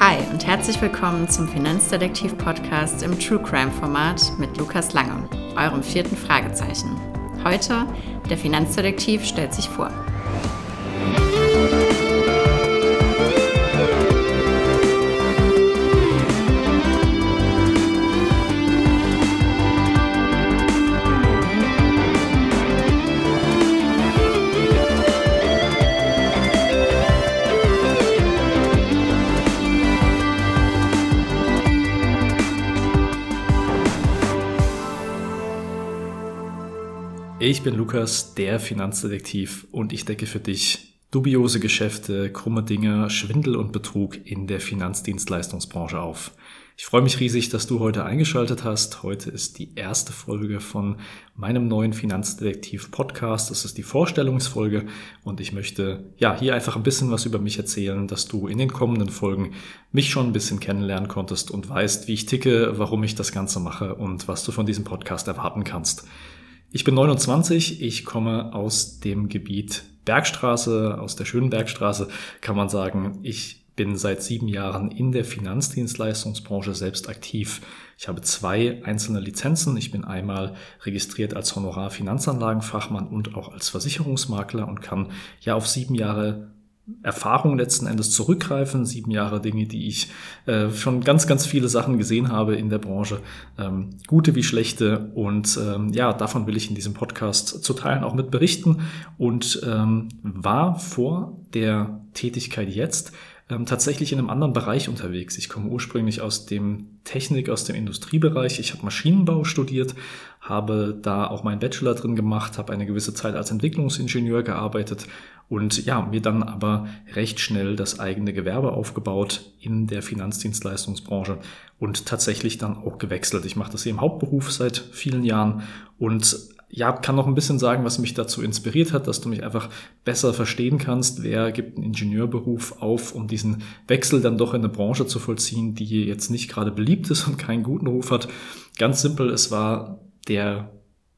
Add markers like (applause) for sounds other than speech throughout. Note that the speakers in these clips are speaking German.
Hi und herzlich willkommen zum Finanzdetektiv-Podcast im True Crime-Format mit Lukas Lange, eurem vierten Fragezeichen. Heute, der Finanzdetektiv stellt sich vor. Ich bin Lukas, der Finanzdetektiv und ich decke für dich dubiose Geschäfte, krumme Dinge, Schwindel und Betrug in der Finanzdienstleistungsbranche auf. Ich freue mich riesig, dass du heute eingeschaltet hast. Heute ist die erste Folge von meinem neuen Finanzdetektiv-Podcast. Das ist die Vorstellungsfolge und ich möchte ja hier einfach ein bisschen was über mich erzählen, dass du in den kommenden Folgen mich schon ein bisschen kennenlernen konntest und weißt, wie ich ticke, warum ich das Ganze mache und was du von diesem Podcast erwarten kannst. Ich bin 29, ich komme aus dem Gebiet Bergstraße, aus der schönen Bergstraße, kann man sagen. Ich bin seit sieben Jahren in der Finanzdienstleistungsbranche selbst aktiv. Ich habe zwei einzelne Lizenzen. Ich bin einmal registriert als Honorar-Finanzanlagenfachmann und auch als Versicherungsmakler und kann ja auf sieben Jahre Erfahrung letzten Endes zurückgreifen, sieben Jahre Dinge, die ich äh, schon ganz, ganz viele Sachen gesehen habe in der Branche, ähm, gute wie schlechte. Und ähm, ja, davon will ich in diesem Podcast zu teilen auch mit berichten und ähm, war vor der Tätigkeit jetzt ähm, tatsächlich in einem anderen Bereich unterwegs. Ich komme ursprünglich aus dem Technik, aus dem Industriebereich. Ich habe Maschinenbau studiert, habe da auch meinen Bachelor drin gemacht, habe eine gewisse Zeit als Entwicklungsingenieur gearbeitet und ja, mir dann aber recht schnell das eigene Gewerbe aufgebaut in der Finanzdienstleistungsbranche und tatsächlich dann auch gewechselt. Ich mache das hier im Hauptberuf seit vielen Jahren und ja, kann noch ein bisschen sagen, was mich dazu inspiriert hat, dass du mich einfach besser verstehen kannst. Wer gibt einen Ingenieurberuf auf, um diesen Wechsel dann doch in eine Branche zu vollziehen, die jetzt nicht gerade beliebt ist und keinen guten Ruf hat? Ganz simpel, es war der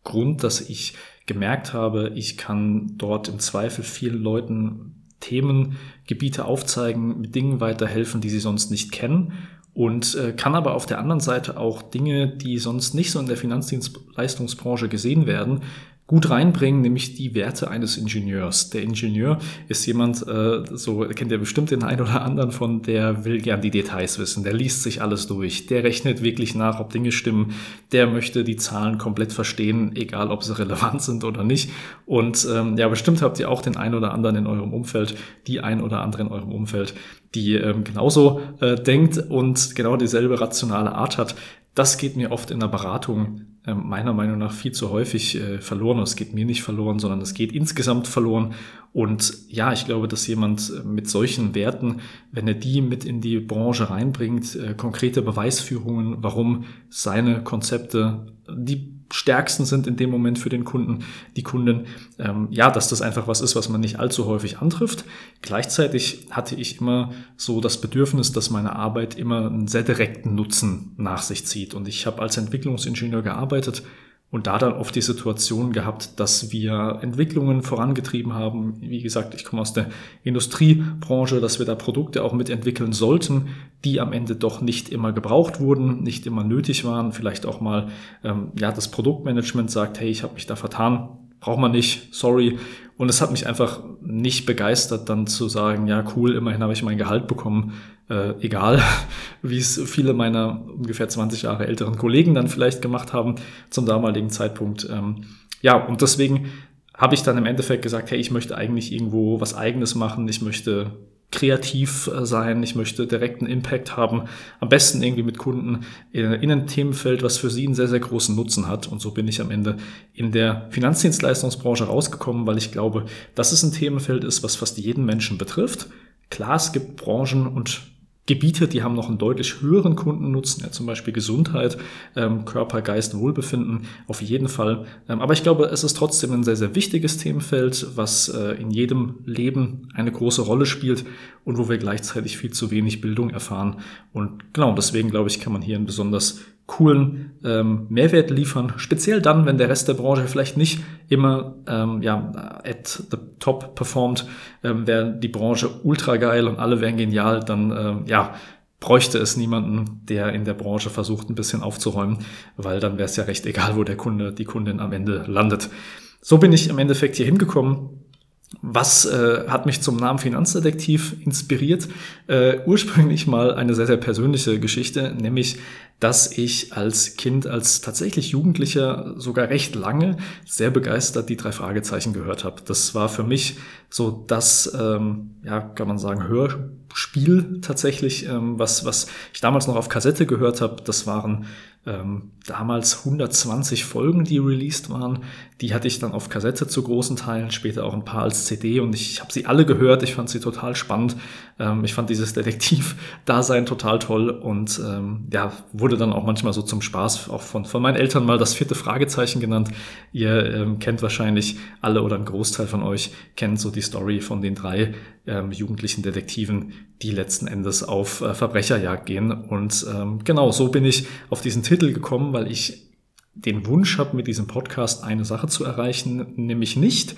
Grund, dass ich gemerkt habe, ich kann dort im Zweifel vielen Leuten Themengebiete aufzeigen, mit Dingen weiterhelfen, die sie sonst nicht kennen und äh, kann aber auf der anderen Seite auch Dinge, die sonst nicht so in der Finanzdienstleistungsbranche gesehen werden, gut reinbringen, nämlich die Werte eines Ingenieurs. Der Ingenieur ist jemand, äh, so kennt ihr bestimmt den einen oder anderen von, der will gern die Details wissen, der liest sich alles durch, der rechnet wirklich nach, ob Dinge stimmen, der möchte die Zahlen komplett verstehen, egal ob sie (laughs) relevant sind oder nicht. Und ähm, ja, bestimmt habt ihr auch den einen oder anderen in eurem Umfeld, die ein oder andere in eurem Umfeld, die ähm, genauso äh, denkt und genau dieselbe rationale Art hat. Das geht mir oft in der Beratung äh, meiner Meinung nach viel zu häufig äh, verloren. Es geht mir nicht verloren, sondern es geht insgesamt verloren. Und ja, ich glaube, dass jemand äh, mit solchen Werten, wenn er die mit in die Branche reinbringt, äh, konkrete Beweisführungen, warum seine Konzepte die stärksten sind in dem Moment für den Kunden, die Kunden, ähm, ja, dass das einfach was ist, was man nicht allzu häufig antrifft. Gleichzeitig hatte ich immer so das Bedürfnis, dass meine Arbeit immer einen sehr direkten Nutzen nach sich zieht. Und ich habe als Entwicklungsingenieur gearbeitet und da dann oft die Situation gehabt, dass wir Entwicklungen vorangetrieben haben. Wie gesagt, ich komme aus der Industriebranche, dass wir da Produkte auch mitentwickeln sollten, die am Ende doch nicht immer gebraucht wurden, nicht immer nötig waren. Vielleicht auch mal, ähm, ja, das Produktmanagement sagt, hey, ich habe mich da vertan, braucht man nicht, sorry. Und es hat mich einfach nicht begeistert, dann zu sagen, ja, cool, immerhin habe ich mein Gehalt bekommen, äh, egal, (laughs) wie es viele meiner ungefähr 20 Jahre älteren Kollegen dann vielleicht gemacht haben zum damaligen Zeitpunkt. Ähm, ja, und deswegen habe ich dann im Endeffekt gesagt, hey, ich möchte eigentlich irgendwo was eigenes machen, ich möchte kreativ äh, sein, ich möchte direkten Impact haben, am besten irgendwie mit Kunden in einem Themenfeld, was für sie einen sehr, sehr großen Nutzen hat. Und so bin ich am Ende in der Finanzdienstleistungsbranche rausgekommen, weil ich glaube, dass es ein Themenfeld ist, was fast jeden Menschen betrifft. Klar, es gibt Branchen und Gebiete, die haben noch einen deutlich höheren Kundennutzen, ja, zum Beispiel Gesundheit, ähm, Körper, Geist, Wohlbefinden, auf jeden Fall. Ähm, aber ich glaube, es ist trotzdem ein sehr, sehr wichtiges Themenfeld, was äh, in jedem Leben eine große Rolle spielt und wo wir gleichzeitig viel zu wenig Bildung erfahren. Und genau deswegen, glaube ich, kann man hier ein besonders coolen ähm, Mehrwert liefern. Speziell dann, wenn der Rest der Branche vielleicht nicht immer ähm, ja, at the top performt, ähm, wäre die Branche ultra geil und alle wären genial, dann ähm, ja, bräuchte es niemanden, der in der Branche versucht, ein bisschen aufzuräumen, weil dann wäre es ja recht egal, wo der Kunde, die Kundin am Ende landet. So bin ich im Endeffekt hier hingekommen. Was äh, hat mich zum Namen Finanzdetektiv inspiriert? Äh, ursprünglich mal eine sehr, sehr persönliche Geschichte, nämlich, dass ich als Kind, als tatsächlich Jugendlicher sogar recht lange sehr begeistert die drei Fragezeichen gehört habe. Das war für mich so das, ähm, ja, kann man sagen, Hörspiel tatsächlich, ähm, was, was ich damals noch auf Kassette gehört habe. Das waren ähm, damals 120 Folgen, die released waren. Die hatte ich dann auf Kassette zu großen Teilen, später auch ein paar als CD und ich habe sie alle gehört. Ich fand sie total spannend. Ähm, ich fand dieses Detektiv-Dasein total toll und ähm, ja, wurde dann auch manchmal so zum Spaß auch von, von meinen Eltern mal das vierte Fragezeichen genannt. Ihr ähm, kennt wahrscheinlich alle oder ein Großteil von euch kennt so die Story von den drei ähm, jugendlichen Detektiven, die letzten Endes auf äh, Verbrecherjagd gehen. Und ähm, genau so bin ich auf diesen Titel gekommen, weil ich den Wunsch habe, mit diesem Podcast eine Sache zu erreichen, nämlich nicht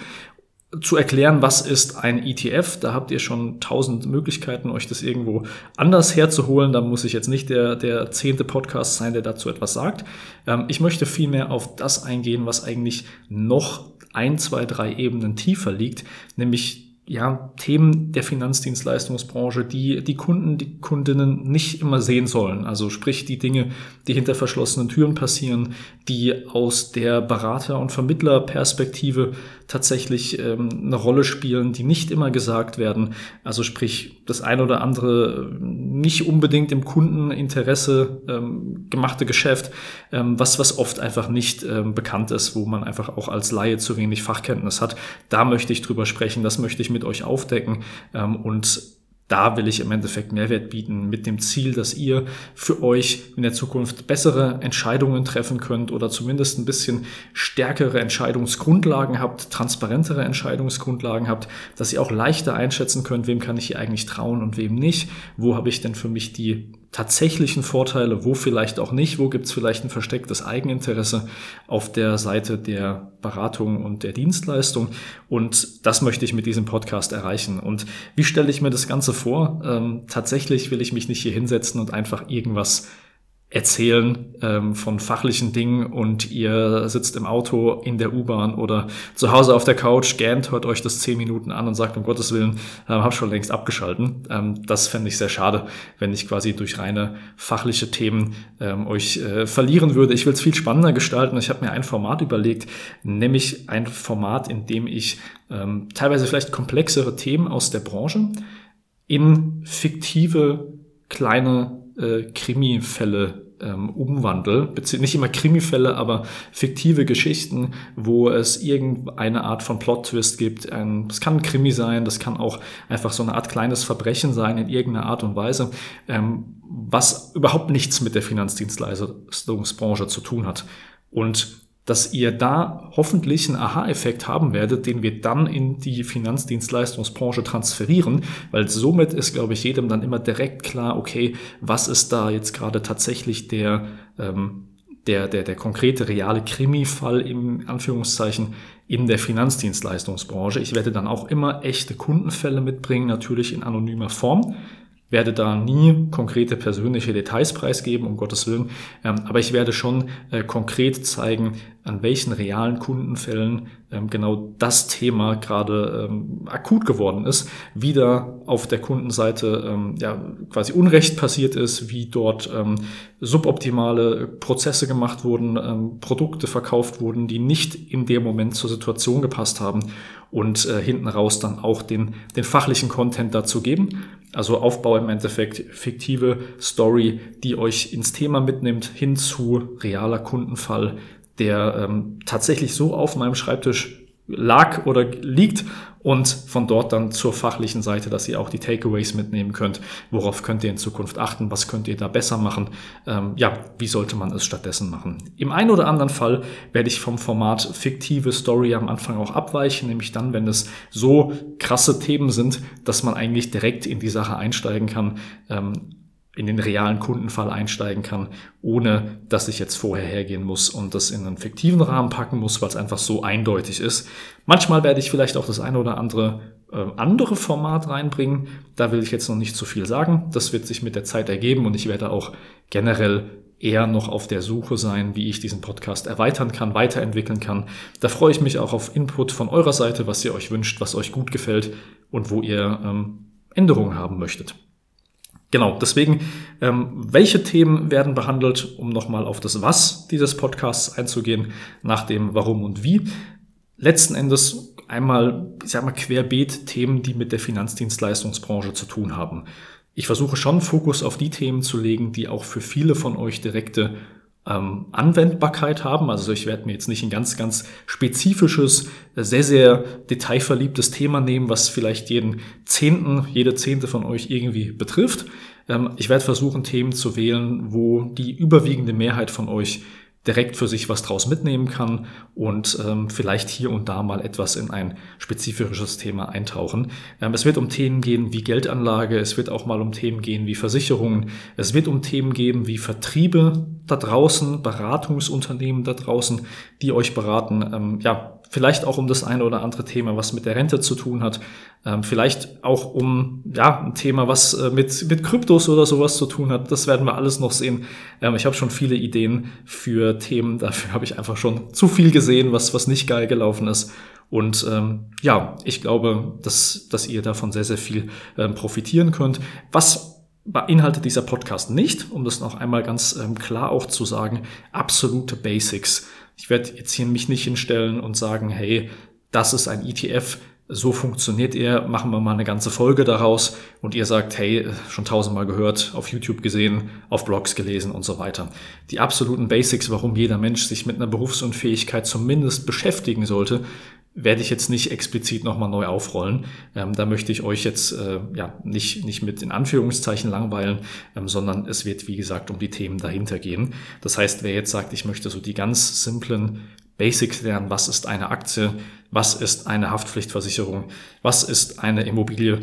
zu erklären, was ist ein ETF. Da habt ihr schon tausend Möglichkeiten, euch das irgendwo anders herzuholen. Da muss ich jetzt nicht der, der zehnte Podcast sein, der dazu etwas sagt. Ähm, ich möchte vielmehr auf das eingehen, was eigentlich noch ein, zwei, drei Ebenen tiefer liegt, nämlich ja, Themen der Finanzdienstleistungsbranche, die die Kunden, die Kundinnen nicht immer sehen sollen. Also sprich die Dinge, die hinter verschlossenen Türen passieren, die aus der Berater- und Vermittlerperspektive tatsächlich ähm, eine Rolle spielen, die nicht immer gesagt werden. Also sprich das ein oder andere nicht unbedingt im Kundeninteresse ähm, gemachte Geschäft, ähm, was, was oft einfach nicht ähm, bekannt ist, wo man einfach auch als Laie zu wenig Fachkenntnis hat. Da möchte ich drüber sprechen, das möchte ich mit euch aufdecken ähm, und da will ich im Endeffekt Mehrwert bieten mit dem Ziel, dass ihr für euch in der Zukunft bessere Entscheidungen treffen könnt oder zumindest ein bisschen stärkere Entscheidungsgrundlagen habt, transparentere Entscheidungsgrundlagen habt, dass ihr auch leichter einschätzen könnt, wem kann ich hier eigentlich trauen und wem nicht, wo habe ich denn für mich die tatsächlichen Vorteile, wo vielleicht auch nicht, wo gibt es vielleicht ein verstecktes Eigeninteresse auf der Seite der Beratung und der Dienstleistung. Und das möchte ich mit diesem Podcast erreichen. Und wie stelle ich mir das Ganze vor? Ähm, tatsächlich will ich mich nicht hier hinsetzen und einfach irgendwas erzählen ähm, von fachlichen Dingen und ihr sitzt im Auto, in der U-Bahn oder zu Hause auf der Couch, gähnt, hört euch das zehn Minuten an und sagt, um Gottes Willen, äh, hab schon längst abgeschalten. Ähm, das fände ich sehr schade, wenn ich quasi durch reine fachliche Themen ähm, euch äh, verlieren würde. Ich will es viel spannender gestalten. Ich habe mir ein Format überlegt, nämlich ein Format, in dem ich ähm, teilweise vielleicht komplexere Themen aus der Branche in fiktive kleine äh, Krimi-Fälle ähm, umwandle, nicht immer Krimifälle, aber fiktive Geschichten, wo es irgendeine Art von Plot-Twist gibt. Ähm, das kann ein Krimi sein, das kann auch einfach so eine Art kleines Verbrechen sein in irgendeiner Art und Weise, ähm, was überhaupt nichts mit der Finanzdienstleistungsbranche zu tun hat. Und dass ihr da hoffentlich einen Aha-Effekt haben werdet, den wir dann in die Finanzdienstleistungsbranche transferieren, weil somit ist, glaube ich, jedem dann immer direkt klar, okay, was ist da jetzt gerade tatsächlich der, ähm, der, der, der konkrete, reale Krimi-Fall im Anführungszeichen in der Finanzdienstleistungsbranche. Ich werde dann auch immer echte Kundenfälle mitbringen, natürlich in anonymer Form werde da nie konkrete persönliche Details preisgeben, um Gottes Willen, ähm, aber ich werde schon äh, konkret zeigen, an welchen realen Kundenfällen ähm, genau das Thema gerade ähm, akut geworden ist, wie da auf der Kundenseite ja, quasi Unrecht passiert ist, wie dort suboptimale Prozesse gemacht wurden, Produkte verkauft wurden, die nicht in dem Moment zur Situation gepasst haben und äh, hinten raus dann auch den, den fachlichen Content dazu geben. Also Aufbau im Endeffekt fiktive Story, die euch ins Thema mitnimmt, hin zu realer Kundenfall, der ähm, tatsächlich so auf meinem Schreibtisch lag oder liegt und von dort dann zur fachlichen Seite, dass ihr auch die Takeaways mitnehmen könnt. Worauf könnt ihr in Zukunft achten? Was könnt ihr da besser machen? Ähm, ja, wie sollte man es stattdessen machen? Im einen oder anderen Fall werde ich vom Format fiktive Story am Anfang auch abweichen, nämlich dann, wenn es so krasse Themen sind, dass man eigentlich direkt in die Sache einsteigen kann. Ähm, in den realen Kundenfall einsteigen kann, ohne dass ich jetzt vorher hergehen muss und das in einen fiktiven Rahmen packen muss, weil es einfach so eindeutig ist. Manchmal werde ich vielleicht auch das eine oder andere äh, andere Format reinbringen. Da will ich jetzt noch nicht zu viel sagen. Das wird sich mit der Zeit ergeben und ich werde auch generell eher noch auf der Suche sein, wie ich diesen Podcast erweitern kann, weiterentwickeln kann. Da freue ich mich auch auf Input von eurer Seite, was ihr euch wünscht, was euch gut gefällt und wo ihr ähm, Änderungen haben möchtet. Genau, deswegen, ähm, welche Themen werden behandelt, um nochmal auf das Was dieses Podcasts einzugehen, nach dem Warum und Wie. Letzten Endes einmal, ich sag mal, querbeet Themen, die mit der Finanzdienstleistungsbranche zu tun haben. Ich versuche schon Fokus auf die Themen zu legen, die auch für viele von euch direkte ähm, Anwendbarkeit haben. Also ich werde mir jetzt nicht ein ganz, ganz spezifisches, sehr, sehr detailverliebtes Thema nehmen, was vielleicht jeden Zehnten, jede Zehnte von euch irgendwie betrifft. Ähm, ich werde versuchen, Themen zu wählen, wo die überwiegende Mehrheit von euch direkt für sich was draus mitnehmen kann und ähm, vielleicht hier und da mal etwas in ein spezifisches Thema eintauchen. Ähm, es wird um Themen gehen wie Geldanlage, es wird auch mal um Themen gehen wie Versicherungen, es wird um Themen gehen wie Vertriebe da draußen, Beratungsunternehmen da draußen, die euch beraten. Ähm, ja, vielleicht auch um das eine oder andere Thema, was mit der Rente zu tun hat, ähm, vielleicht auch um ja ein Thema, was äh, mit mit Kryptos oder sowas zu tun hat. Das werden wir alles noch sehen. Ähm, ich habe schon viele Ideen für Themen. (laughs) Dafür habe ich einfach schon zu viel gesehen, was was nicht geil gelaufen ist. Und ähm, ja, ich glaube, dass dass ihr davon sehr sehr viel ähm, profitieren könnt. Was beinhaltet dieser Podcast nicht, um das noch einmal ganz ähm, klar auch zu sagen, absolute Basics. Ich werde jetzt hier mich nicht hinstellen und sagen, hey, das ist ein ETF, so funktioniert er, machen wir mal eine ganze Folge daraus und ihr sagt, hey, schon tausendmal gehört, auf YouTube gesehen, auf Blogs gelesen und so weiter. Die absoluten Basics, warum jeder Mensch sich mit einer Berufsunfähigkeit zumindest beschäftigen sollte, werde ich jetzt nicht explizit nochmal neu aufrollen. Ähm, da möchte ich euch jetzt äh, ja nicht, nicht mit in Anführungszeichen langweilen, ähm, sondern es wird, wie gesagt, um die Themen dahinter gehen. Das heißt, wer jetzt sagt, ich möchte so die ganz simplen Basics lernen, was ist eine Aktie, was ist eine Haftpflichtversicherung, was ist eine Immobilie,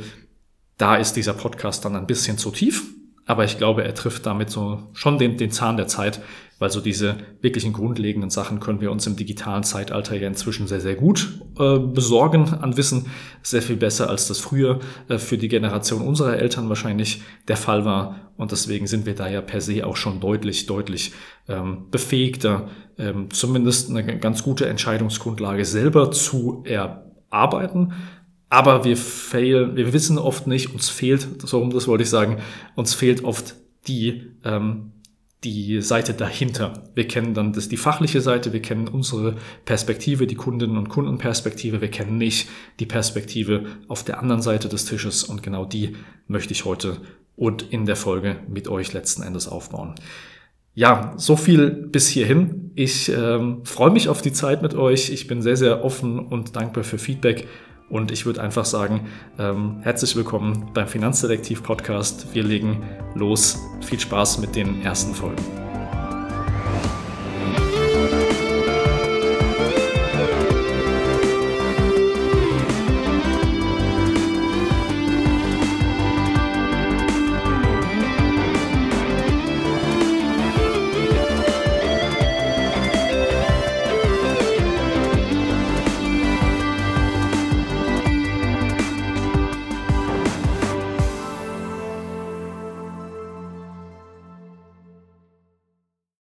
da ist dieser Podcast dann ein bisschen zu tief. Aber ich glaube, er trifft damit so schon den, den Zahn der Zeit, weil so diese wirklichen grundlegenden Sachen können wir uns im digitalen Zeitalter ja inzwischen sehr, sehr gut äh, besorgen an Wissen. Sehr viel besser, als das früher äh, für die Generation unserer Eltern wahrscheinlich der Fall war. Und deswegen sind wir da ja per se auch schon deutlich, deutlich ähm, befähigter, ähm, zumindest eine ganz gute Entscheidungsgrundlage selber zu erarbeiten. Aber wir failen, wir wissen oft nicht, uns fehlt, so das wollte ich sagen, uns fehlt oft die, ähm, die Seite dahinter. Wir kennen dann das, die fachliche Seite, wir kennen unsere Perspektive, die Kundinnen und Kundenperspektive, wir kennen nicht die Perspektive auf der anderen Seite des Tisches und genau die möchte ich heute und in der Folge mit euch letzten Endes aufbauen. Ja, so viel bis hierhin. Ich ähm, freue mich auf die Zeit mit euch. Ich bin sehr, sehr offen und dankbar für Feedback. Und ich würde einfach sagen, ähm, herzlich willkommen beim Finanzdetektiv Podcast. Wir legen los. Viel Spaß mit den ersten Folgen.